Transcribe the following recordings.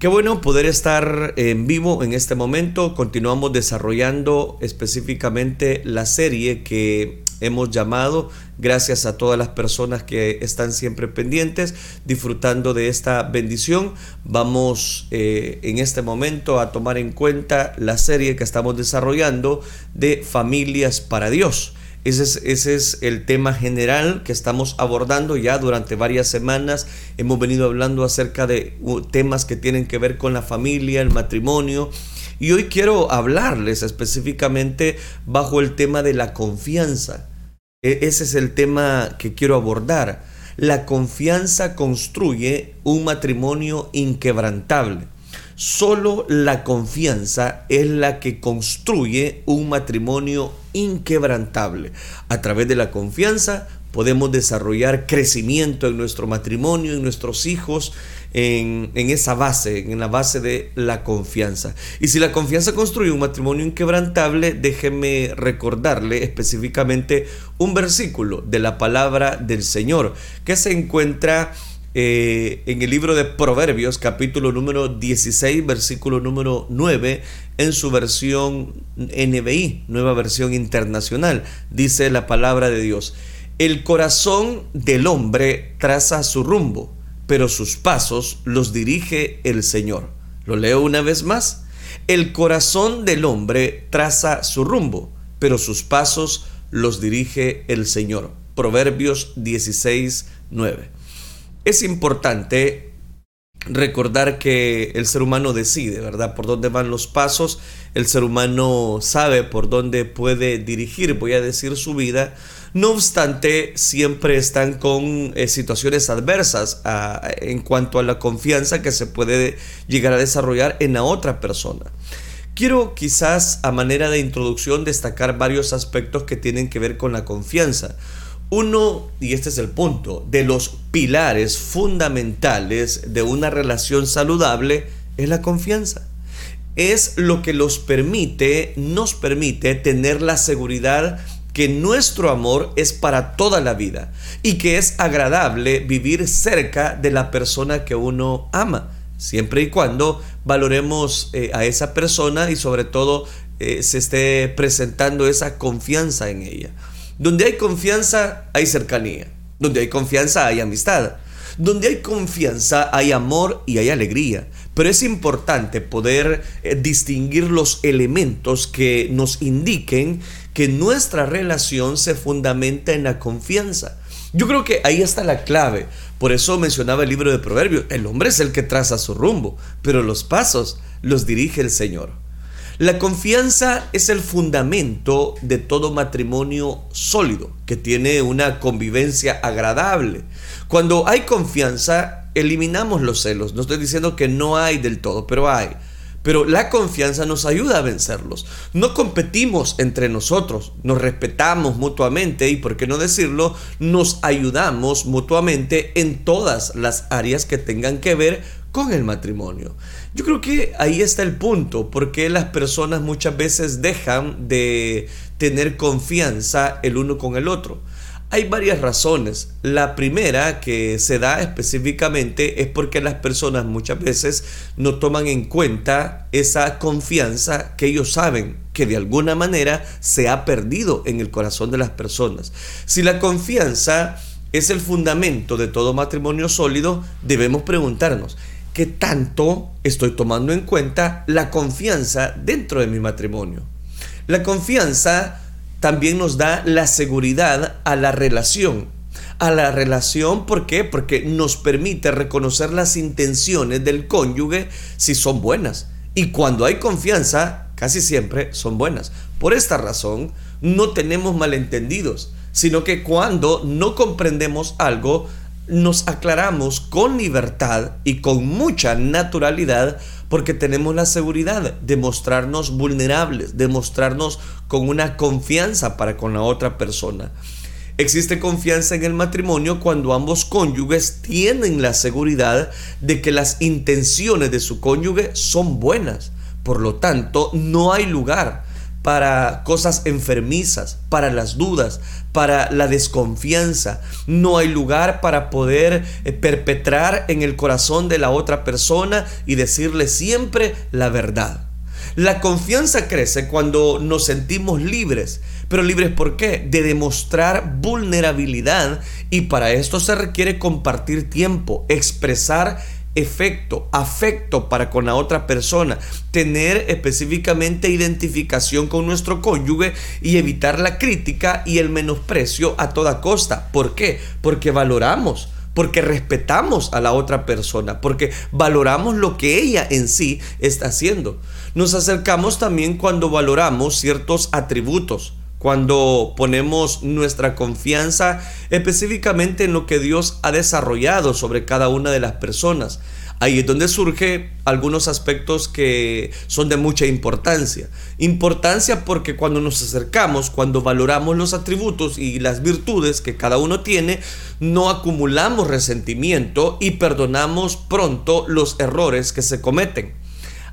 Qué bueno poder estar en vivo en este momento. Continuamos desarrollando específicamente la serie que hemos llamado, gracias a todas las personas que están siempre pendientes, disfrutando de esta bendición. Vamos eh, en este momento a tomar en cuenta la serie que estamos desarrollando de familias para Dios. Ese es, ese es, el tema general que estamos abordando ya durante varias semanas. Hemos venido hablando acerca de temas que tienen que ver con la familia, el matrimonio. Y hoy quiero hablarles específicamente bajo el tema de la confianza. E, ese es el tema que quiero abordar. La confianza construye un matrimonio inquebrantable. Solo la confianza es la que construye un matrimonio inquebrantable. A través de la confianza podemos desarrollar crecimiento en nuestro matrimonio, en nuestros hijos, en, esa base, en la base de la confianza. Y si la confianza construye un matrimonio inquebrantable, déjeme recordarle específicamente un versículo de la palabra del Señor que se encuentra eh, en el libro de Proverbios, capítulo número 16, versículo número 9, en su versión NBI, nueva versión internacional, dice la palabra de Dios. El corazón del hombre traza su rumbo, pero sus pasos los dirige el Señor. Lo leo una vez más. El corazón del hombre traza su rumbo, pero sus pasos los dirige el Señor. Proverbios 16, 9. Es importante recordar que el ser humano decide, ¿verdad? Por dónde van los pasos, el ser humano sabe por dónde puede dirigir, voy a decir, su vida. No obstante, siempre están con eh, situaciones adversas ah, en cuanto a la confianza que se puede llegar a desarrollar en la otra persona. Quiero quizás a manera de introducción destacar varios aspectos que tienen que ver con la confianza. Uno, y este es el punto, de los pilares fundamentales de una relación saludable es la confianza. Es lo que los permite, nos permite tener la seguridad que nuestro amor es para toda la vida y que es agradable vivir cerca de la persona que uno ama, siempre y cuando valoremos eh, a esa persona y sobre todo eh, se esté presentando esa confianza en ella. Donde hay confianza, hay cercanía. Donde hay confianza, hay amistad. Donde hay confianza, hay amor y hay alegría. Pero es importante poder eh, distinguir los elementos que nos indiquen que nuestra relación se fundamenta en la confianza. Yo creo que ahí está la clave. Por eso mencionaba el libro de Proverbios. El hombre es el que traza su rumbo, pero los pasos los dirige el Señor. La confianza es el fundamento de todo matrimonio sólido, que tiene una convivencia agradable. Cuando hay confianza, eliminamos los celos. No estoy diciendo que no hay del todo, pero hay. Pero la confianza nos ayuda a vencerlos. No competimos entre nosotros, nos respetamos mutuamente y, por qué no decirlo, nos ayudamos mutuamente en todas las áreas que tengan que ver con el matrimonio. Yo creo que ahí está el punto, porque las personas muchas veces dejan de tener confianza el uno con el otro. Hay varias razones. La primera que se da específicamente es porque las personas muchas veces no toman en cuenta esa confianza que ellos saben que de alguna manera se ha perdido en el corazón de las personas. Si la confianza es el fundamento de todo matrimonio sólido, debemos preguntarnos, ¿qué tanto estoy tomando en cuenta la confianza dentro de mi matrimonio? La confianza también nos da la seguridad a la relación. A la relación, ¿por qué? Porque nos permite reconocer las intenciones del cónyuge si son buenas. Y cuando hay confianza, casi siempre son buenas. Por esta razón, no tenemos malentendidos, sino que cuando no comprendemos algo, nos aclaramos con libertad y con mucha naturalidad porque tenemos la seguridad de mostrarnos vulnerables, de mostrarnos con una confianza para con la otra persona. Existe confianza en el matrimonio cuando ambos cónyuges tienen la seguridad de que las intenciones de su cónyuge son buenas. Por lo tanto, no hay lugar para cosas enfermizas, para las dudas, para la desconfianza. No hay lugar para poder eh, perpetrar en el corazón de la otra persona y decirle siempre la verdad. La confianza crece cuando nos sentimos libres. Pero libres por qué? De demostrar vulnerabilidad y para esto se requiere compartir tiempo, expresar efecto, afecto para con la otra persona, tener específicamente identificación con nuestro cónyuge y evitar la crítica y el menosprecio a toda costa. ¿Por qué? Porque valoramos porque respetamos a la otra persona, porque valoramos lo que ella en sí está haciendo. Nos acercamos también cuando valoramos ciertos atributos cuando ponemos nuestra confianza específicamente en lo que Dios ha desarrollado sobre cada una de las personas. Ahí es donde surge algunos aspectos que son de mucha importancia. Importancia porque cuando nos acercamos, cuando valoramos los atributos y las virtudes que cada uno tiene, no acumulamos resentimiento y perdonamos pronto los errores que se cometen.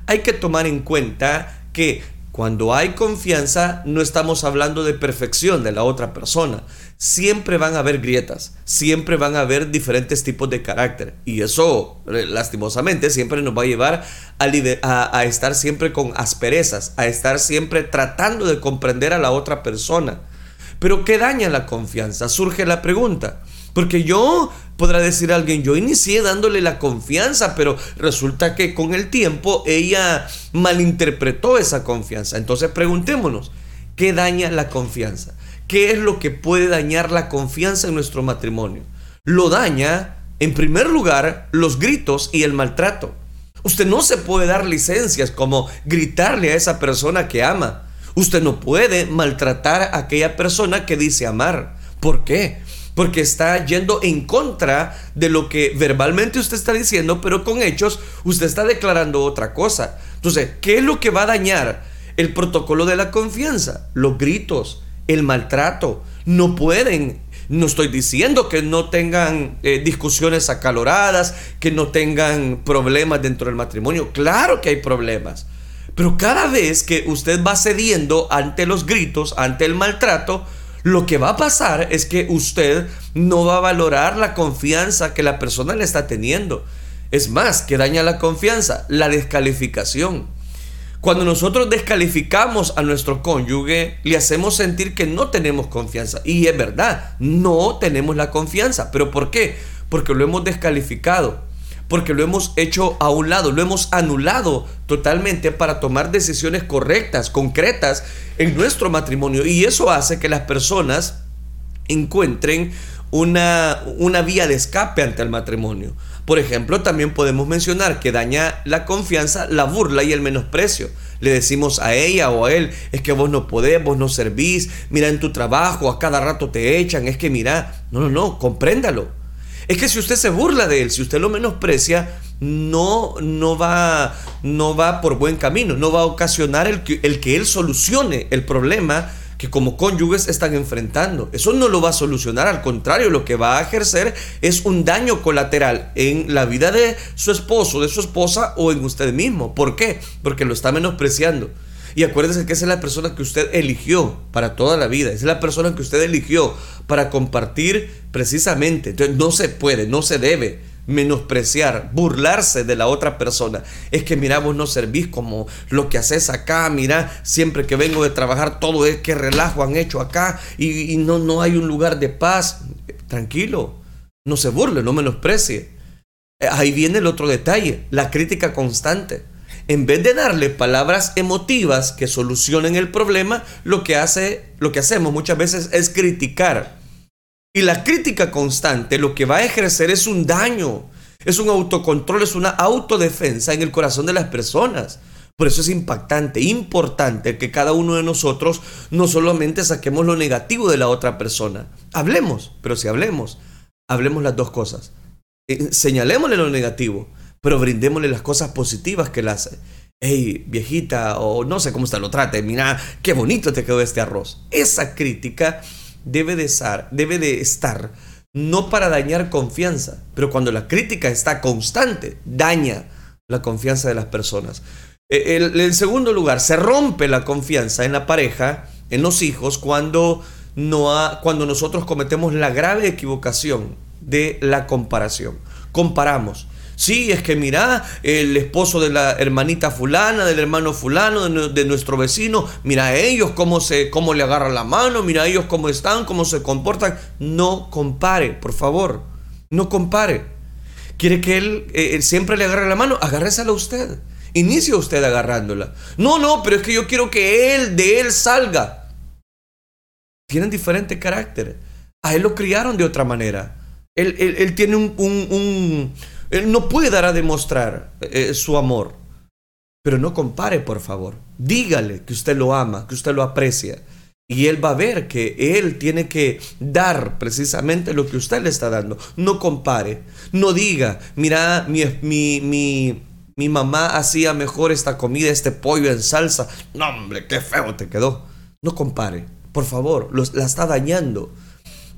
Hay que tomar en cuenta que cuando hay confianza, no estamos hablando de perfección de la otra persona. Siempre van a haber grietas, siempre van a haber diferentes tipos de carácter. Y eso, eh, lastimosamente, siempre nos va a llevar a, a estar siempre con asperezas, a estar siempre tratando de comprender a la otra persona. Pero ¿qué daña la confianza? Surge la pregunta. Porque yo, podrá decir alguien, yo inicié dándole la confianza, pero resulta que con el tiempo ella malinterpretó esa confianza. Entonces preguntémonos, ¿qué daña la confianza? ¿Qué es lo que puede dañar la confianza en nuestro matrimonio? Lo daña, en primer lugar, los gritos y el maltrato. Usted no se puede dar licencias como gritarle a esa persona que ama. Usted no puede maltratar a aquella persona que dice amar. ¿Por qué? Porque está yendo en contra de lo que verbalmente usted está diciendo, pero con hechos usted está declarando otra cosa. Entonces, ¿qué es lo que va a dañar el protocolo de la confianza? Los gritos, el maltrato. No pueden no estoy diciendo que no tengan eh, discusiones acaloradas, que no tengan problemas dentro del matrimonio. Claro que hay problemas. Pero cada vez que usted va cediendo ante los gritos, ante el maltrato, lo que va a pasar es que usted no va a valorar la confianza que la persona le está teniendo. Es más, que daña la confianza, la descalificación. Cuando nosotros descalificamos a nuestro cónyuge, le hacemos sentir que no tenemos confianza. Y es verdad, no tenemos la confianza. ¿Pero por qué? Porque lo hemos descalificado porque lo hemos hecho a un lado, lo hemos anulado totalmente para tomar decisiones correctas, concretas en nuestro matrimonio. Y eso hace que las personas encuentren una, una vía de escape ante el matrimonio. Por ejemplo, también podemos mencionar que daña la confianza, la burla y el menosprecio. Le decimos a ella o a él, es que vos no podés, vos no servís, mira en tu trabajo, a cada rato te echan, es que mira, no, no, no, compréndalo es que si usted se burla de él, si usted lo menosprecia, no, no, va, no va por buen camino, no va a ocasionar el que, el que él solucione el problema que como cónyuges están enfrentando. Eso no lo va a solucionar, al contrario, lo que va a ejercer es un daño colateral en la vida de su esposo, de su esposa o en usted mismo. ¿Por qué? Porque lo está menospreciando. Y acuérdese que esa es la persona que usted eligió para toda la vida. Es la persona que usted eligió para compartir precisamente. Entonces no se puede, no se debe menospreciar, burlarse de la otra persona. Es que mira, vos no servís como lo que haces acá, mira, siempre que vengo de trabajar todo es que relajo han hecho acá y, y no, no hay un lugar de paz. Tranquilo, no se burle, no menosprecie. Ahí viene el otro detalle, la crítica constante en vez de darle palabras emotivas que solucionen el problema, lo que, hace, lo que hacemos muchas veces es criticar. Y la crítica constante lo que va a ejercer es un daño, es un autocontrol, es una autodefensa en el corazón de las personas. Por eso es impactante, importante que cada uno de nosotros no solamente saquemos lo negativo de la otra persona. Hablemos, pero si hablemos, hablemos las dos cosas. Eh, señalémosle lo negativo, pero brindémosle las cosas positivas que hace. Hey, viejita, o no sé cómo se lo trate, mira, qué bonito te quedó este arroz. Esa crítica debe de estar, debe de estar no para dañar confianza, pero cuando la crítica está constante, daña la confianza de las personas. Eh, en segundo lugar, se rompe la confianza en la pareja, en los hijos, cuando, no cuando nosotros cometemos la grave equivocación de la comparación. Comparamos. Sí, es que mira, el esposo de la hermanita fulana, del hermano fulano, de, nuestro vecino, mira ellos cómo, se, cómo le agarran la mano, mira ellos cómo están, cómo se comportan. No compare, por favor, no compare. ¿Quiere que él, eh, siempre le agarre la mano? Agárresela usted. Inicia usted agarrándola. No, no, pero es que yo quiero que él, de él salga. Tienen diferente carácter. A él lo criaron de otra manera. Él, tiene un, Él no puede dar a demostrar eh, su amor. Pero no compare, por favor. Dígale que usted lo ama, que usted lo aprecia. Y él va a ver que él tiene que dar precisamente lo que usted le está dando. No compare. No diga, mira, mi, mi, mi, mi mamá hacía mejor esta comida, este pollo en salsa. No, hombre, qué feo te quedó. No compare, por favor, la está dañando.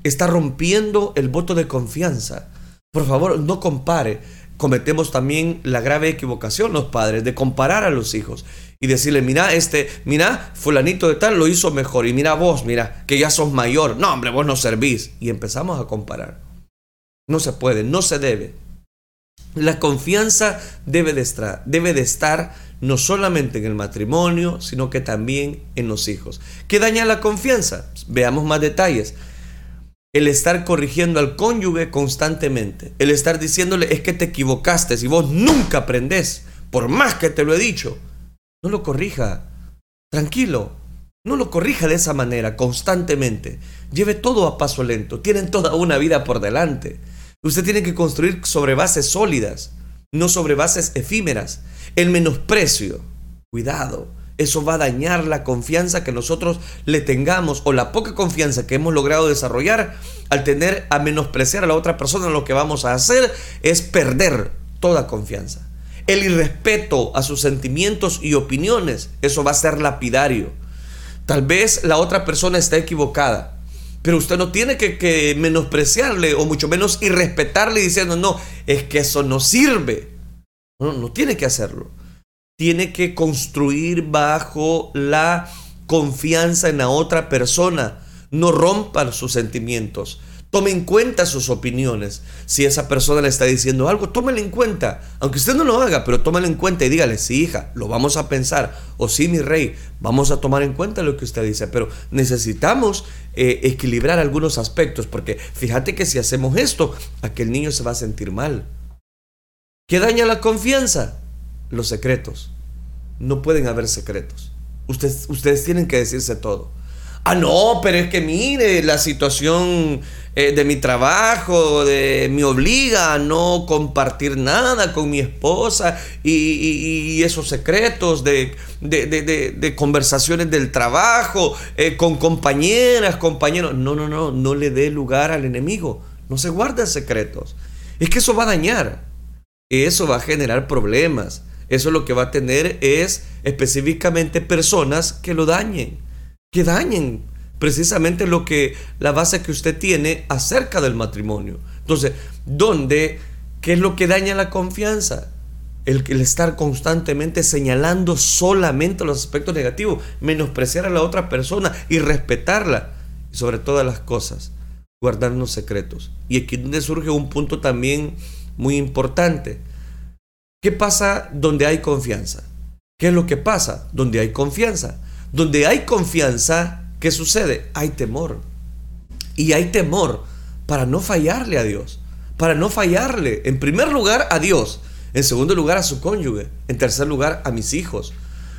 Está rompiendo el voto de confianza. Por favor, no compare. Cometemos también la grave equivocación los padres de comparar a los hijos y decirle, mira, este, mira, fulanito de tal lo hizo mejor y mira vos, mira, que ya sos mayor. No, hombre, vos no servís. Y empezamos a comparar. No se puede, no se debe. La confianza debe de, estar, debe de estar no solamente en el matrimonio, sino que también en los hijos. ¿Qué daña la confianza? Veamos más detalles. El estar corrigiendo al cónyuge constantemente. El estar diciéndole es que te equivocaste y vos nunca aprendés, por más que te lo he dicho. No lo corrija. Tranquilo. No lo corrija de esa manera, constantemente. Lleve todo a paso lento. Tienen toda una vida por delante. Usted tiene que construir sobre bases sólidas, no sobre bases efímeras. El menosprecio, cuidado, eso va a dañar la confianza que nosotros le tengamos o la poca confianza que hemos logrado desarrollar al tener a menospreciar a la otra persona. Lo que vamos a hacer es perder toda confianza. El irrespeto a sus sentimientos y opiniones, eso va a ser lapidario. Tal vez la otra persona está equivocada, pero usted no tiene que, menospreciarle o mucho menos irrespetarle diciendo, no, es que eso no sirve. No, no tiene que hacerlo. Tiene que construir bajo la confianza en la otra persona. No rompa sus sentimientos. Tome en cuenta sus opiniones. Si esa persona le está diciendo algo, tómelo en cuenta. Aunque usted no lo haga, pero tómelo en cuenta y dígale, sí, hija, lo vamos a pensar. O sí, mi rey, vamos a tomar en cuenta lo que usted dice. Pero necesitamos eh, equilibrar algunos aspectos, porque fíjate que si hacemos esto, aquel niño se va a sentir mal. ¿Qué daña la confianza? Los secretos. No pueden haber secretos. Ustedes, tienen que decirse todo. Ah, no, pero es que mire, la situación eh, de mi trabajo de, me obliga a no compartir nada con mi esposa y, esos secretos de, de, conversaciones del trabajo eh, con compañeras, compañeros. No, no, no, no le dé lugar al enemigo. No se guarda secretos. Es que eso va a dañar. Eso va a generar problemas. Eso lo que va a tener es específicamente personas que lo dañen que dañen precisamente lo que la base que usted tiene acerca del matrimonio. Entonces, ¿dónde qué es lo que daña la confianza? El, el estar constantemente señalando solamente los aspectos negativos, menospreciar a la otra persona y respetarla. Y sobre todas las cosas, guardarnos secretos. Y aquí donde surge un punto también muy importante. ¿Qué pasa donde hay confianza? ¿Qué es lo que pasa donde hay confianza? Donde hay confianza, ¿qué sucede? Hay temor. Y hay temor para no fallarle a Dios. Para no fallarle, en primer lugar, a Dios. En segundo lugar, a su cónyuge. En tercer lugar, a mis hijos.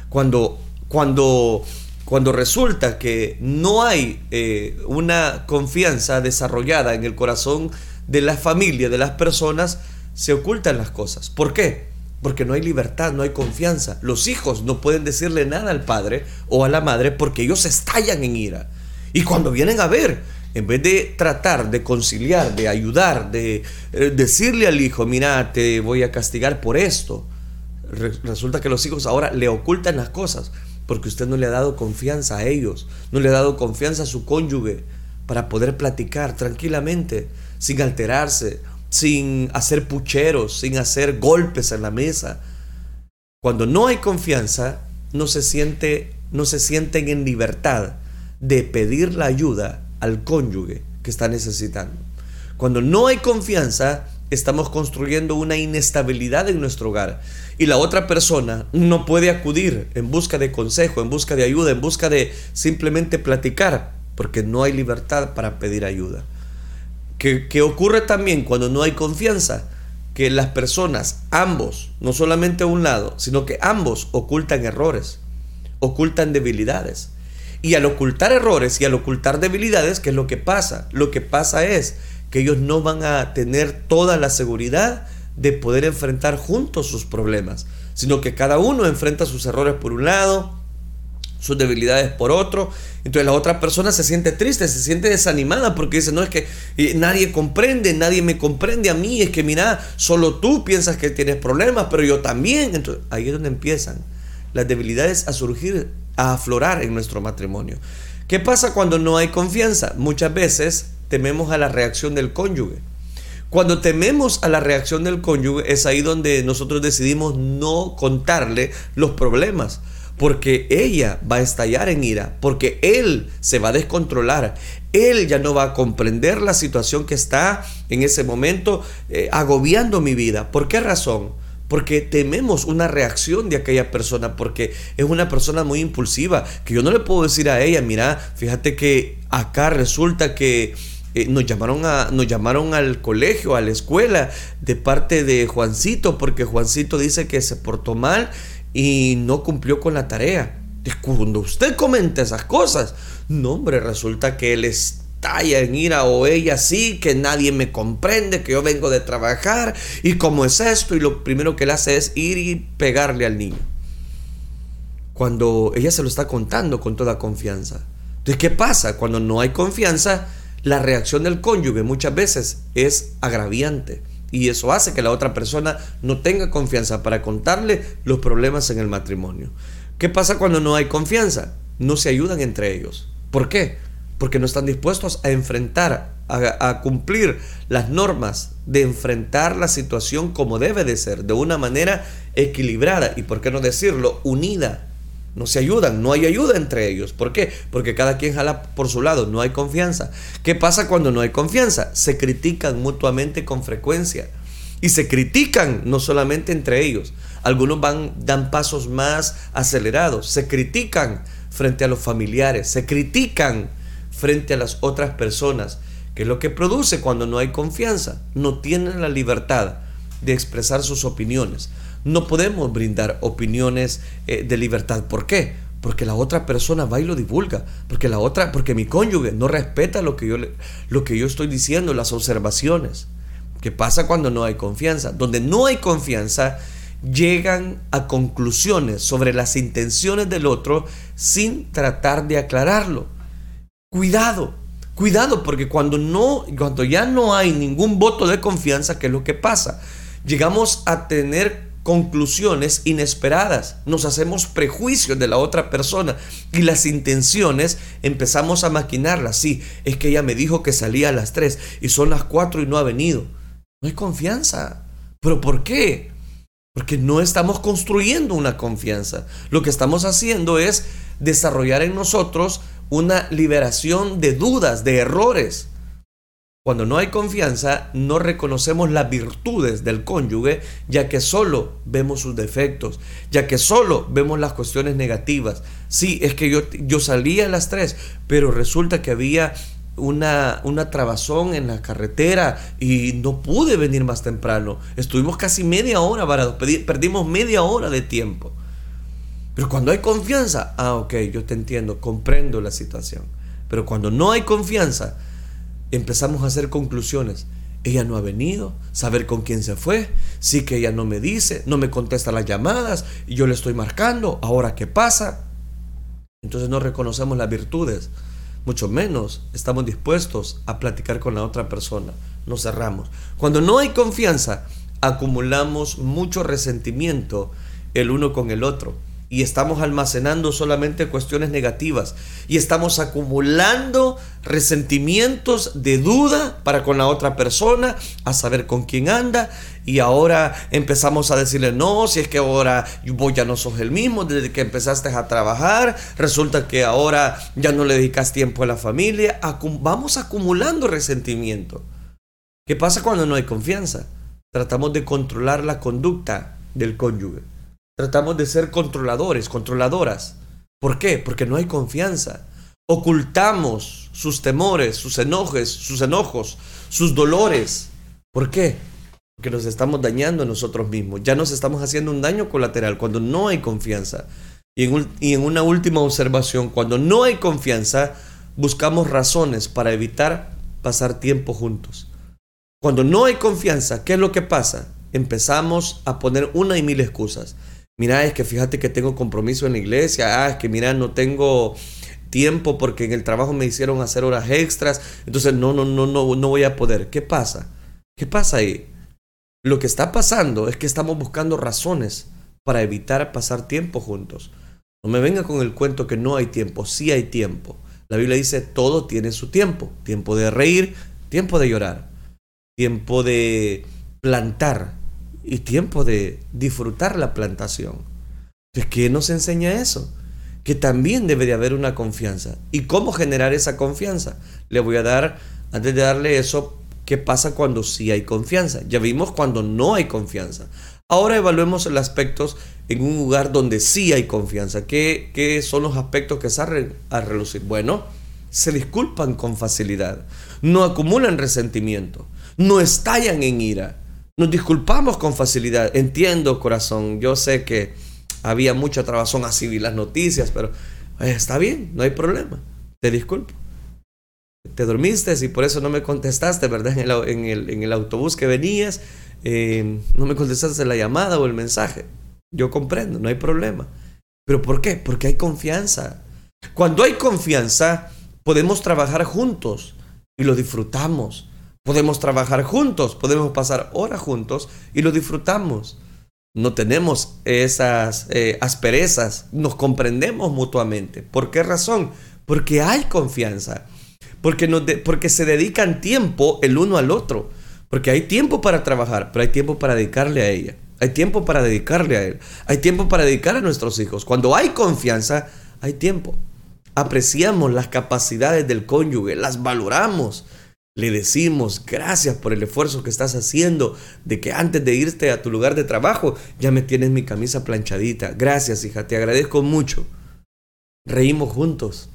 Cuando, cuando, cuando resulta que no hay eh, una confianza desarrollada en el corazón de la familia, de las personas, se ocultan las cosas. ¿Por qué? Porque no hay libertad, no hay confianza. Los hijos no pueden decirle nada al padre o a la madre porque ellos estallan en ira. Y cuando vienen a ver, en vez de tratar de conciliar, de ayudar, de eh, decirle al hijo, mira, te voy a castigar por esto, resulta que los hijos ahora le ocultan las cosas porque usted no le ha dado confianza a ellos, no le ha dado confianza a su cónyuge para poder platicar tranquilamente, sin alterarse, sin hacer pucheros, sin hacer golpes en la mesa. Cuando no hay confianza, no se, siente, no se sienten en libertad de pedir la ayuda al cónyuge que está necesitando. Cuando no hay confianza, estamos construyendo una inestabilidad en nuestro hogar y la otra persona no puede acudir en busca de consejo, en busca de ayuda, en busca de simplemente platicar, porque no hay libertad para pedir ayuda. ¿Qué, ocurre también cuando no hay confianza? Que las personas, ambos, no solamente a un lado, sino que ambos ocultan errores, ocultan debilidades. Y al ocultar errores y al ocultar debilidades, ¿qué es lo que pasa? Lo que pasa es que ellos no van a tener toda la seguridad de poder enfrentar juntos sus problemas, sino que cada uno enfrenta sus errores por un lado, sus debilidades por otro. Entonces la otra persona se siente triste, se siente desanimada porque dice, no es que eh, nadie comprende, nadie me comprende a mí, es que mira, solo tú piensas que tienes problemas, pero yo también. Entonces ahí es donde empiezan las debilidades a surgir, a aflorar en nuestro matrimonio. ¿Qué pasa cuando no hay confianza? Muchas veces tememos a la reacción del cónyuge. Cuando tememos a la reacción del cónyuge es ahí donde nosotros decidimos no contarle los problemas, porque ella va a estallar en ira, porque él se va a descontrolar, él ya no va a comprender la situación que está en ese momento eh, agobiando mi vida. ¿Por qué razón? Porque tememos una reacción de aquella persona, porque es una persona muy impulsiva, que yo no le puedo decir a ella, mira, fíjate que acá resulta que eh, nos, llamaron a, nos llamaron al colegio, a la escuela, de parte de Juancito, porque Juancito dice que se portó mal y no cumplió con la tarea. Cuando usted comenta esas cosas, no hombre, resulta que él estalla en ira o ella sí, que nadie me comprende, que yo vengo de trabajar y cómo es esto y lo primero que él hace es ir y pegarle al niño. Cuando ella se lo está contando con toda confianza. Entonces, ¿qué pasa? Cuando no hay confianza, la reacción del cónyuge muchas veces es agraviante y eso hace que la otra persona no tenga confianza para contarle los problemas en el matrimonio. ¿Qué pasa cuando no hay confianza? No se ayudan entre ellos. ¿Por qué? Porque no están dispuestos a enfrentar, a, cumplir las normas de enfrentar la situación como debe de ser, de una manera equilibrada y, por qué no decirlo, unida no se ayudan, no hay ayuda entre ellos. ¿Por qué? Porque cada quien jala por su lado, no hay confianza. ¿Qué pasa cuando no hay confianza? Se critican mutuamente con frecuencia. Y se critican no solamente entre ellos, algunos dan pasos más acelerados, se critican frente a los familiares, se critican frente a las otras personas, que es lo que produce cuando no hay confianza, no tienen la libertad de expresar sus opiniones. No podemos brindar opiniones eh, de libertad. ¿Por qué? Porque la otra persona va y lo divulga. Porque la otra, porque mi cónyuge no respeta lo que yo, lo que yo estoy diciendo, las observaciones. ¿Qué pasa cuando no hay confianza? Donde no hay confianza, llegan a conclusiones sobre las intenciones del otro sin tratar de aclararlo. Cuidado, cuidado, porque cuando no, cuando ya no hay ningún voto de confianza, ¿qué es lo que pasa? Llegamos a tener conclusiones inesperadas, nos hacemos prejuicios de la otra persona y las intenciones empezamos a maquinarlas. Sí, es que ella me dijo que salía a las 3 y son las 4 y no ha venido. No hay confianza. ¿Pero por qué? Porque no estamos construyendo una confianza. Lo que estamos haciendo es desarrollar en nosotros una liberación de dudas, de errores. Cuando no hay confianza, no reconocemos las virtudes del cónyuge, ya que solo vemos sus defectos, ya que solo vemos las cuestiones negativas. Sí, es que yo, yo salía a las 3, pero resulta que había una, una trabazón en la carretera y no pude venir más temprano. Estuvimos casi media hora varados, perdimos media hora de tiempo. Pero cuando hay confianza, ah, ok, yo te entiendo, comprendo la situación. Pero cuando no hay confianza, empezamos a hacer conclusiones. Ella no ha venido, saber con quién se fue, sí que ella no me dice, no me contesta las llamadas y yo le estoy marcando, ahora qué pasa. Entonces no reconocemos las virtudes, mucho menos estamos dispuestos a platicar con la otra persona, nos cerramos. Cuando no hay confianza, acumulamos mucho resentimiento el uno con el otro y estamos almacenando solamente cuestiones negativas y estamos acumulando resentimientos de duda para con la otra persona, a saber con quién anda y ahora empezamos a decirle no, si es que ahora vos ya no sos el mismo desde que empezaste a trabajar, resulta que ahora ya no le dedicas tiempo a la familia, vamos acumulando resentimiento. ¿Qué pasa cuando no hay confianza? Tratamos de controlar la conducta del cónyuge Tratamos de ser controladores, controladoras. ¿Por qué? Porque no hay confianza. Ocultamos sus temores, sus enojos, sus enojos, sus dolores. ¿Por qué? Porque nos estamos dañando a nosotros mismos. Ya nos estamos haciendo un daño colateral cuando no hay confianza. Y en una última observación, cuando no hay confianza, buscamos razones para evitar pasar tiempo juntos. Cuando no hay confianza, ¿qué es lo que pasa? Empezamos a poner una y mil excusas mira, es que fíjate que tengo compromiso en la iglesia, ah, es que mira, no tengo tiempo porque en el trabajo me hicieron hacer horas extras, entonces no, no, no, no, no voy a poder. ¿Qué pasa? ¿Qué pasa ahí? Lo que está pasando es que estamos buscando razones para evitar pasar tiempo juntos. No me venga con el cuento que no hay tiempo, sí hay tiempo. La Biblia dice, todo tiene su tiempo. Tiempo de reír, tiempo de llorar, tiempo de plantar, y tiempo de disfrutar la plantación. ¿De ¿qué nos enseña eso? Que también debe de haber una confianza. ¿Y cómo generar esa confianza? Le voy a dar, antes de darle eso, ¿qué pasa cuando sí hay confianza? Ya vimos cuando no hay confianza. Ahora evaluemos los aspectos en un lugar donde sí hay confianza. ¿Qué, qué son los aspectos que salen a relucir? Bueno, se disculpan con facilidad, no acumulan resentimiento, no estallan en ira, nos disculpamos con facilidad. Entiendo, corazón, yo sé que había mucha trabazón así vi las noticias, pero eh, está bien, no hay problema. Te disculpo. Te dormiste y por eso no me contestaste, ¿verdad? En el, autobús que venías, eh, no me contestaste la llamada o el mensaje. Yo comprendo, no hay problema. ¿Pero por qué? Porque hay confianza. Cuando hay confianza, podemos trabajar juntos y lo disfrutamos. Podemos trabajar juntos, podemos pasar horas juntos y lo disfrutamos. No tenemos esas eh, asperezas, nos comprendemos mutuamente. ¿Por qué razón? Porque hay confianza, porque, porque se dedican tiempo el uno al otro, porque hay tiempo para trabajar, pero hay tiempo para dedicarle a ella, hay tiempo para dedicarle a él, hay tiempo para dedicar a nuestros hijos. Cuando hay confianza, hay tiempo. Apreciamos las capacidades del cónyuge, las valoramos le decimos gracias por el esfuerzo que estás haciendo, de que antes de irte a tu lugar de trabajo ya me tienes mi camisa planchadita. Gracias, hija, te agradezco mucho. Reímos juntos.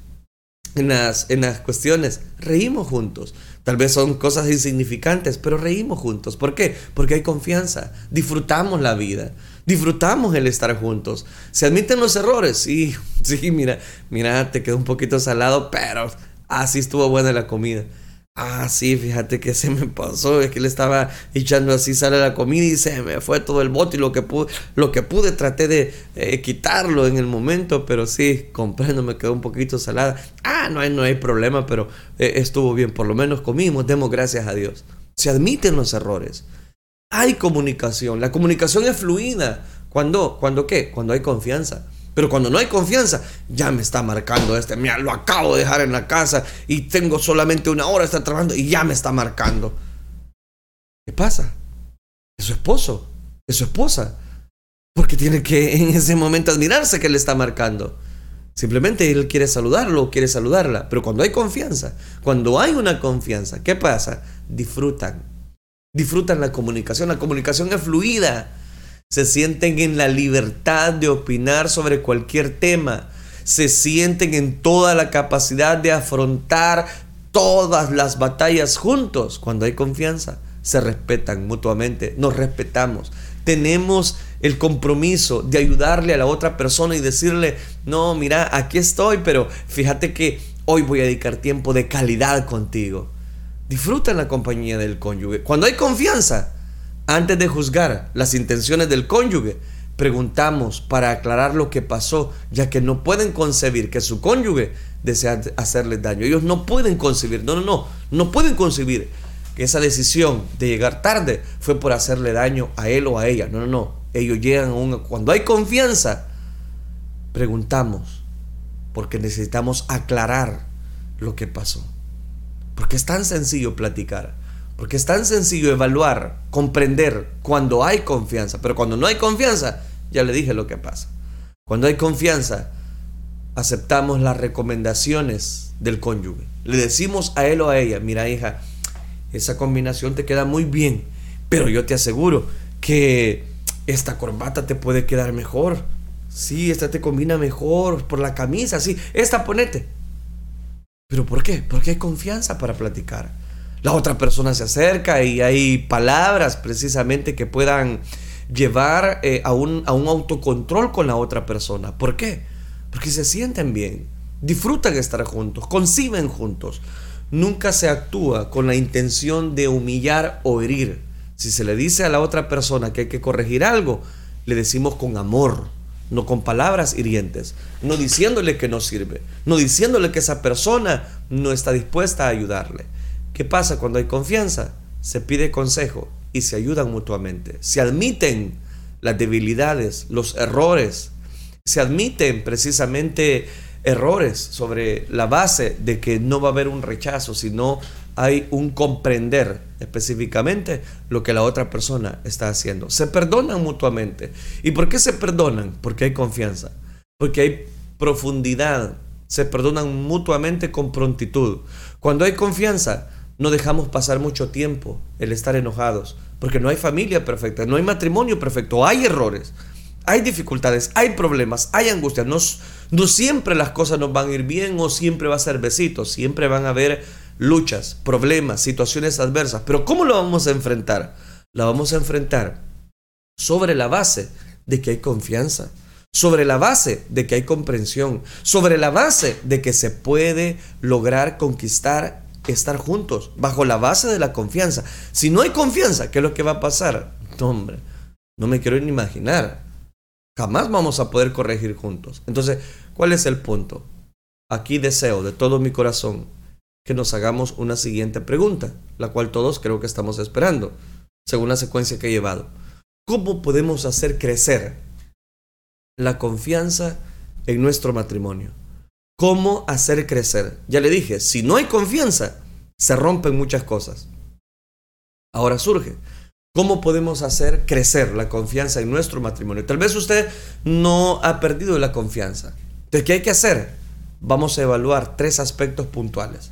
En las, en las cuestiones, reímos juntos. Tal vez son cosas insignificantes, pero reímos juntos. ¿Por qué? Porque hay confianza. Disfrutamos la vida. Disfrutamos el estar juntos. Se admiten los errores. Sí, sí, mira, mira, te quedó un poquito salado, pero así estuvo buena la comida. Ah, sí, fíjate que se me pasó, es que le estaba echando así sale la comida y se me fue todo el bote y lo que pude, lo que pude traté de eh, quitarlo en el momento, pero sí, comprendo, me quedó un poquito salada. Ah, no hay, no hay problema, pero eh, estuvo bien, por lo menos comimos, demos gracias a Dios. Se admiten los errores. Hay comunicación, la comunicación es fluida. ¿Cuándo? ¿Cuándo qué? Cuando hay confianza. Pero cuando no hay confianza, ya me está marcando este. Mira, lo acabo de dejar en la casa y tengo solamente una hora de estar trabajando y ya me está marcando. ¿Qué pasa? Es su esposo, es su esposa. Porque tiene que en ese momento admirarse que le está marcando. Simplemente él quiere saludarlo, quiere saludarla. Pero cuando hay confianza, cuando hay una confianza, ¿qué pasa? Disfrutan. Disfrutan la comunicación. La comunicación es fluida se sienten en la libertad de opinar sobre cualquier tema, se sienten en toda la capacidad de afrontar todas las batallas juntos cuando hay confianza. Se respetan mutuamente, nos respetamos. Tenemos el compromiso de ayudarle a la otra persona y decirle, no, mira, aquí estoy, pero fíjate que hoy voy a dedicar tiempo de calidad contigo. Disfruta la compañía del cónyuge. Cuando hay confianza, antes de juzgar las intenciones del cónyuge, preguntamos para aclarar lo que pasó, ya que no pueden concebir que su cónyuge desea hacerles daño. Ellos no pueden concebir, no, no, no, no pueden concebir que esa decisión de llegar tarde fue por hacerle daño a él o a ella. No, no, no. Ellos llegan a un... Cuando hay confianza, preguntamos porque necesitamos aclarar lo que pasó. Porque es tan sencillo platicar, porque es tan sencillo evaluar, comprender cuando hay confianza, pero cuando no hay confianza, ya le dije lo que pasa. Cuando hay confianza, aceptamos las recomendaciones del cónyuge. Le decimos a él o a ella, mira hija, esa combinación te queda muy bien, pero yo te aseguro que esta corbata te puede quedar mejor. Sí, esta te combina mejor por la camisa, sí, esta ponete. ¿Pero por qué? Porque hay confianza para platicar. La otra persona se acerca y hay palabras precisamente que puedan llevar eh, a, un, a un autocontrol con la otra persona. ¿Por qué? Porque se sienten bien, disfrutan estar juntos, conciben juntos. Nunca se actúa con la intención de humillar o herir. Si se le dice a la otra persona que hay que corregir algo, le decimos con amor, no con palabras hirientes, no diciéndole que no sirve, no diciéndole que esa persona no está dispuesta a ayudarle. ¿Qué pasa cuando hay confianza? Se pide consejo y se ayudan mutuamente. Se admiten las debilidades, los errores, se admiten precisamente errores sobre la base de que no va a haber un rechazo, sino hay un comprender específicamente lo que la otra persona está haciendo. Se perdonan mutuamente. ¿Y por qué se perdonan? Porque hay confianza, porque hay profundidad. Se perdonan mutuamente con prontitud. Cuando hay confianza, no dejamos pasar mucho tiempo el estar enojados, porque no hay familia perfecta, no hay matrimonio perfecto, hay errores hay dificultades, hay problemas, hay angustias. No, no siempre las cosas nos van a ir bien o siempre va a ser besitos. Siempre van a haber luchas, problemas, situaciones adversas. Pero ¿cómo lo vamos a enfrentar? La vamos a enfrentar sobre la base de que hay confianza, sobre la base de que hay comprensión, sobre la base de que se puede lograr conquistar estar juntos, bajo la base de la confianza. Si no hay confianza, ¿qué es lo que va a pasar? No, hombre, no me quiero ni imaginar. Jamás vamos a poder corregir juntos. Entonces, ¿cuál es el punto? Aquí deseo de todo mi corazón que nos hagamos una siguiente pregunta, la cual todos creo que estamos esperando, según la secuencia que he llevado. ¿Cómo podemos hacer crecer la confianza en nuestro matrimonio? ¿Cómo hacer crecer? Ya le dije, si no hay confianza, se rompen muchas cosas. Ahora surge, ¿Cómo podemos hacer crecer la confianza en nuestro matrimonio? Tal vez usted no ha perdido la confianza. ¿De qué hay que hacer? Vamos a evaluar tres aspectos puntuales.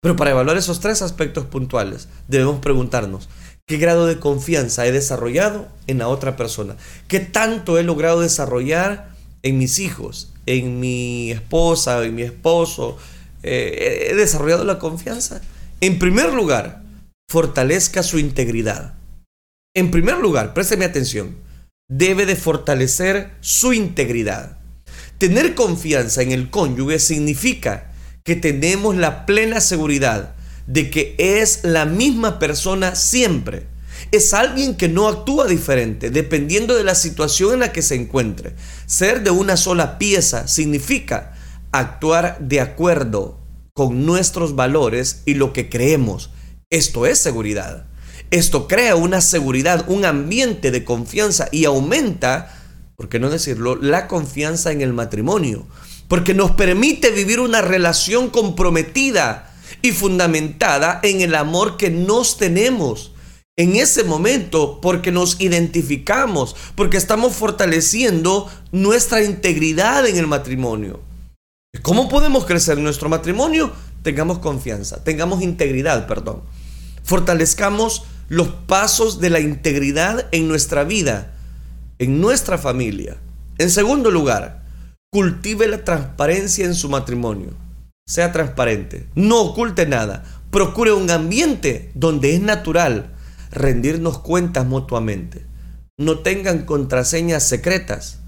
Pero para evaluar esos tres aspectos puntuales, debemos preguntarnos, ¿qué grado de confianza he desarrollado en la otra persona? ¿Qué tanto he logrado desarrollar en mis hijos, en mi esposa, en mi esposo? Eh, ¿He desarrollado la confianza? En primer lugar, fortalezca su integridad. En primer lugar, présteme atención, debe de fortalecer su integridad. Tener confianza en el cónyuge significa que tenemos la plena seguridad de que es la misma persona siempre. Es alguien que no actúa diferente dependiendo de la situación en la que se encuentre. Ser de una sola pieza significa actuar de acuerdo con nuestros valores y lo que creemos. Esto es seguridad. Esto crea una seguridad, un ambiente de confianza y aumenta, por qué no decirlo, la confianza en el matrimonio. Porque nos permite vivir una relación comprometida y fundamentada en el amor que nos tenemos. En ese momento, porque nos identificamos, porque estamos fortaleciendo nuestra integridad en el matrimonio. ¿Cómo podemos crecer nuestro matrimonio? Tengamos confianza, tengamos integridad, perdón. Fortalezcamos los pasos de la integridad en nuestra vida, en nuestra familia. En segundo lugar, cultive la transparencia en su matrimonio. Sea transparente, no oculte nada. Procure un ambiente donde es natural rendirnos cuentas mutuamente. No tengan contraseñas secretas.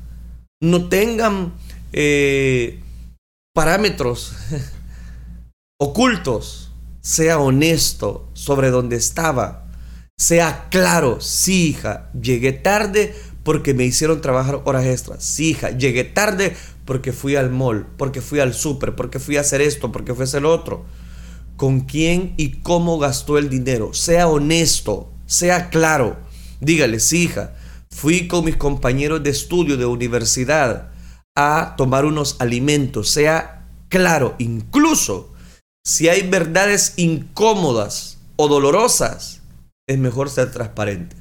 No tengan eh, parámetros ocultos. Sea honesto sobre dónde estaba sea claro, sí hija, llegué tarde porque me hicieron trabajar horas extras. Sí hija, llegué tarde porque fui al mall, porque fui al súper, porque fui a hacer esto, porque fui a hacer lo otro. ¿Con quién y cómo gastó el dinero? Sea honesto, sea claro. Dígale, sí hija, fui con mis compañeros de estudio de universidad a tomar unos alimentos, sea claro, incluso si hay verdades incómodas o dolorosas, es mejor ser transparente.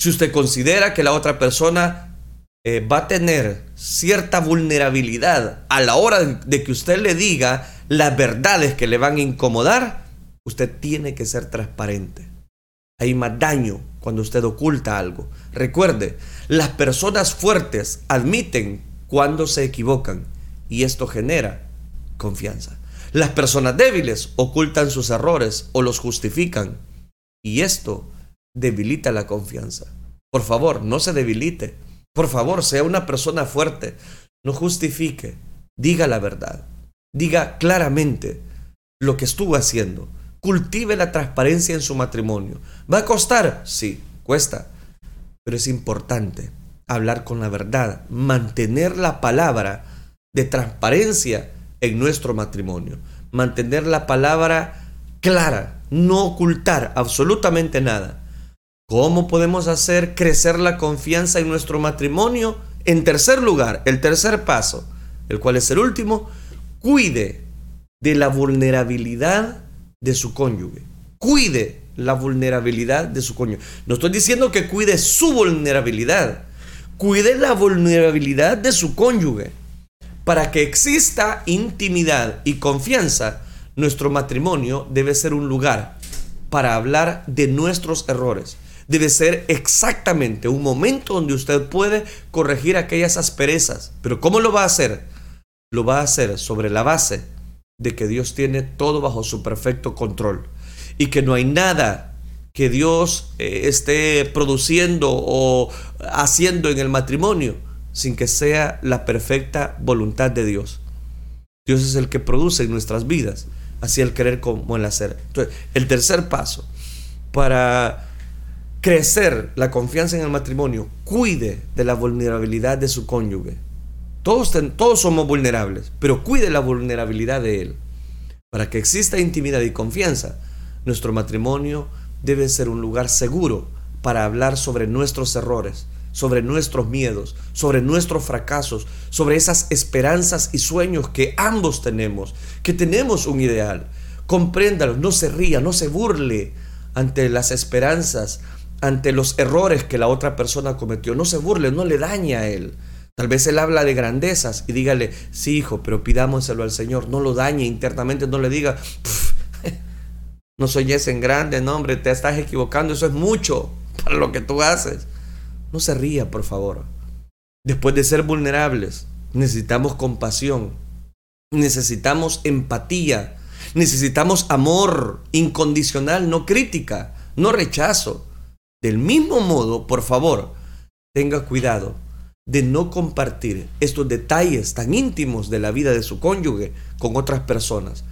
Si usted considera que la otra persona eh, va a tener cierta vulnerabilidad a la hora de que usted le diga las verdades que le van a incomodar, usted tiene que ser transparente. Hay más daño cuando usted oculta algo. Recuerde, las personas fuertes admiten cuando se equivocan y esto genera confianza. Las personas débiles ocultan sus errores o los justifican y esto debilita la confianza. Por favor, no se debilite. Por favor, sea una persona fuerte. No justifique. Diga la verdad. Diga claramente lo que estuvo haciendo. Cultive la transparencia en su matrimonio. ¿Va a costar? Sí, cuesta. Pero es importante hablar con la verdad, mantener la palabra de transparencia en nuestro matrimonio. Mantener la palabra clara, no ocultar absolutamente nada. ¿Cómo podemos hacer crecer la confianza en nuestro matrimonio? En tercer lugar, el tercer paso, el cual es el último, cuide de la vulnerabilidad de su cónyuge. Cuide la vulnerabilidad de su cónyuge. No estoy diciendo que cuide su vulnerabilidad. Cuide la vulnerabilidad de su cónyuge. Para que exista intimidad y confianza, nuestro matrimonio debe ser un lugar para hablar de nuestros errores debe ser exactamente un momento donde usted puede corregir aquellas asperezas. Pero ¿cómo lo va a hacer? Lo va a hacer sobre la base de que Dios tiene todo bajo su perfecto control y que no hay nada que Dios eh, esté produciendo o haciendo en el matrimonio sin que sea la perfecta voluntad de Dios. Dios es el que produce en nuestras vidas, así el querer como el hacer. Entonces, el tercer paso para crecer la confianza en el matrimonio, cuide de la vulnerabilidad de su cónyuge. Todos, todos somos vulnerables, pero cuide la vulnerabilidad de él. Para que exista intimidad y confianza, nuestro matrimonio debe ser un lugar seguro para hablar sobre nuestros errores, sobre nuestros miedos, sobre nuestros fracasos, sobre esas esperanzas y sueños que ambos tenemos, que tenemos un ideal. Compréndalo, no se ría, no se burle ante las esperanzas, ante los errores que la otra persona cometió. No se burle, no le dañe a él. Tal vez él habla de grandezas y dígale, sí hijo, pero pidámoselo al Señor. No lo dañe internamente, no le diga, no soy ese en grande, no hombre, te estás equivocando, eso es mucho para lo que tú haces. No se ría, por favor. Después de ser vulnerables, necesitamos compasión, necesitamos empatía, necesitamos amor incondicional, no crítica, no rechazo. Del mismo modo, por favor, tenga cuidado de no compartir estos detalles tan íntimos de la vida de su cónyuge con otras personas.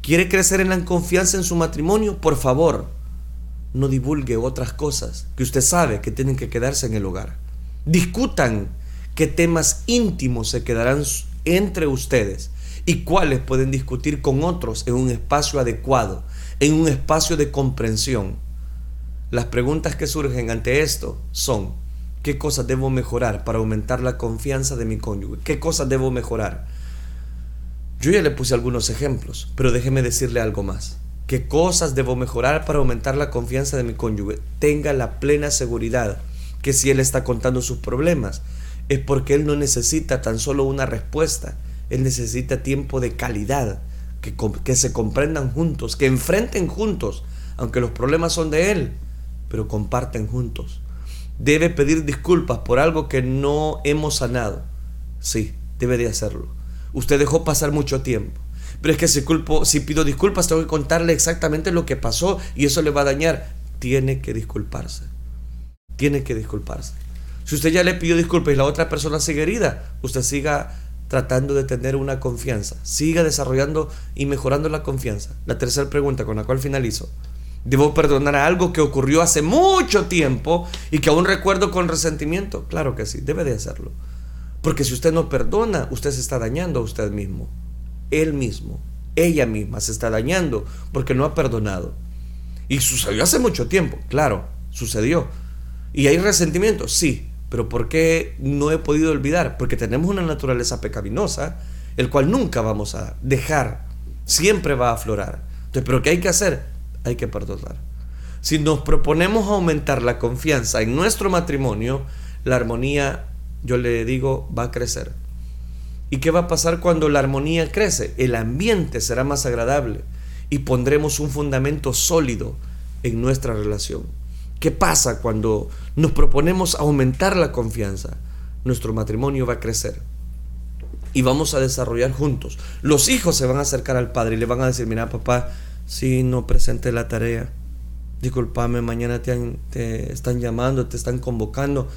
¿Quiere crecer en la confianza en su matrimonio? Por favor, no divulgue otras cosas que usted sabe que tienen que quedarse en el hogar. Discutan qué temas íntimos se quedarán entre ustedes y cuáles pueden discutir con otros en un espacio adecuado, en un espacio de comprensión. Las preguntas que surgen ante esto son, ¿qué cosas debo mejorar para aumentar la confianza de mi cónyuge? ¿Qué cosas debo mejorar? Yo ya le puse algunos ejemplos, pero déjeme decirle algo más. ¿Qué cosas debo mejorar para aumentar la confianza de mi cónyuge? Tenga la plena seguridad que si él está contando sus problemas, es porque él no necesita tan solo una respuesta, él necesita tiempo de calidad, que, que se comprendan juntos, que enfrenten juntos, aunque los problemas son de él, pero comparten juntos. Debe pedir disculpas por algo que no hemos sanado. Sí, debe de hacerlo. Usted dejó pasar mucho tiempo. Pero es que si, culpo, si pido disculpas tengo que contarle exactamente lo que pasó y eso le va a dañar. Tiene que disculparse. Tiene que disculparse. Si usted ya le pidió disculpas y la otra persona sigue herida, usted siga tratando de tener una confianza. Siga desarrollando y mejorando la confianza. La tercera pregunta con la cual finalizo. ¿Debo perdonar algo que ocurrió hace mucho tiempo y que aún recuerdo con resentimiento? Claro que sí, debe de hacerlo. Porque si usted no perdona, usted se está dañando a usted mismo. Él mismo, ella misma se está dañando porque no ha perdonado. Y sucedió hace mucho tiempo, claro, sucedió. ¿Y hay resentimiento? Sí, Pero ¿por qué no he podido olvidar? Porque tenemos una naturaleza pecaminosa, el cual nunca vamos a dejar, siempre va a aflorar. Entonces, ¿pero qué hay que hacer? Hay que perdonar. Si nos proponemos aumentar la confianza en nuestro matrimonio, la armonía, yo le digo, va a crecer. ¿Y qué va a pasar cuando la armonía crece? El ambiente será más agradable y pondremos un fundamento sólido en nuestra relación. ¿Qué pasa cuando nos proponemos aumentar la confianza? Nuestro matrimonio va a crecer y vamos a desarrollar juntos. Los hijos se van a acercar al padre y le van a decir, mira papá, si no presenté la tarea, discúlpame, mañana te, te están llamando, te están convocando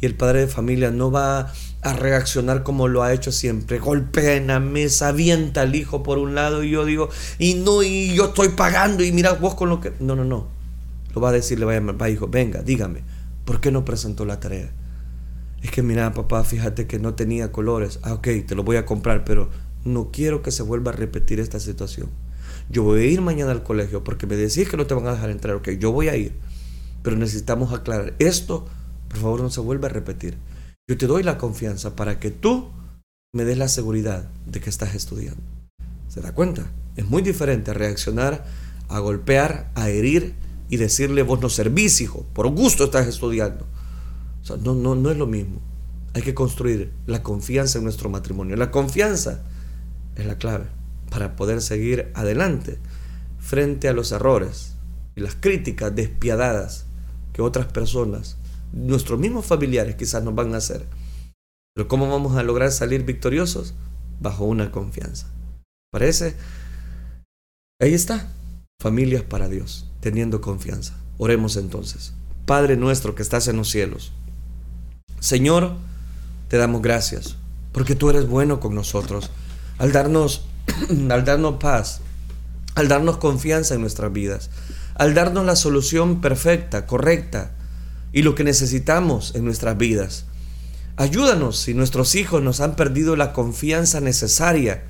y el padre de familia no va a reaccionar como lo ha hecho siempre. Golpea en la mesa, avienta al hijo por un lado y yo digo, y no, y yo estoy pagando y mira vos con lo que... No, no, no. Lo va a decir, le va a llamar, va hijo, venga, dígame, ¿por qué no presentó la tarea? Es que mira, papá, fíjate que no tenía colores. Ah, ok, te lo voy a comprar, pero no quiero que se vuelva a repetir esta situación. Yo voy a ir mañana al colegio porque me decís que no te van a dejar entrar. Ok, yo voy a ir. Pero necesitamos aclarar. Esto, por favor, no se vuelva a repetir. Yo te doy la confianza para que tú me des la seguridad de que estás estudiando. ¿Se da cuenta? Es muy diferente reaccionar, a golpear, a herir y decirle vos no servís, hijo, por gusto estás estudiando. O sea, no, no, no es lo mismo. Hay que construir la confianza en nuestro matrimonio. La confianza es la clave para poder seguir adelante frente a los errores y las críticas despiadadas que otras personas nuestros mismos familiares quizás nos van a hacer. Pero ¿cómo vamos a lograr salir victoriosos? Bajo una confianza. ¿Parece? Ahí está. Familias para Dios, teniendo confianza. Oremos entonces. Padre nuestro que estás en los cielos. Señor, te damos gracias porque tú eres bueno con nosotros al darnos al darnos paz, al darnos confianza en nuestras vidas, al darnos la solución perfecta, correcta y lo que necesitamos en nuestras vidas. Ayúdanos si nuestros hijos nos han perdido la confianza necesaria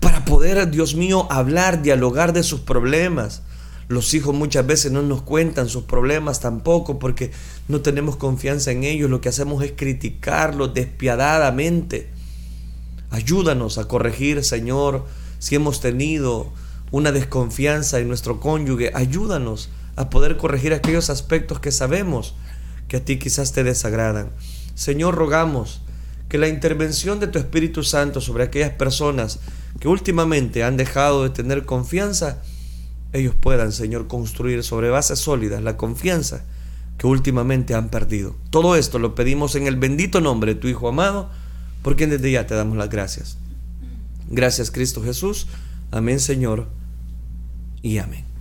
para poder, Dios mío, hablar, dialogar de sus problemas. Los hijos muchas veces no nos cuentan sus problemas tampoco porque no tenemos confianza en ellos. Lo que hacemos es criticarlos despiadadamente. Ayúdanos a corregir, Señor, si hemos tenido una desconfianza en nuestro cónyuge. Ayúdanos a poder corregir aquellos aspectos que sabemos que a ti quizás te desagradan. Señor, rogamos que la intervención de tu Espíritu Santo sobre aquellas personas que últimamente han dejado de tener confianza, ellos puedan, Señor, construir sobre bases sólidas la confianza que últimamente han perdido. Todo esto lo pedimos en el bendito nombre de tu Hijo amado, por quien desde ya te damos las gracias. Gracias Cristo Jesús. Amén Señor y amén.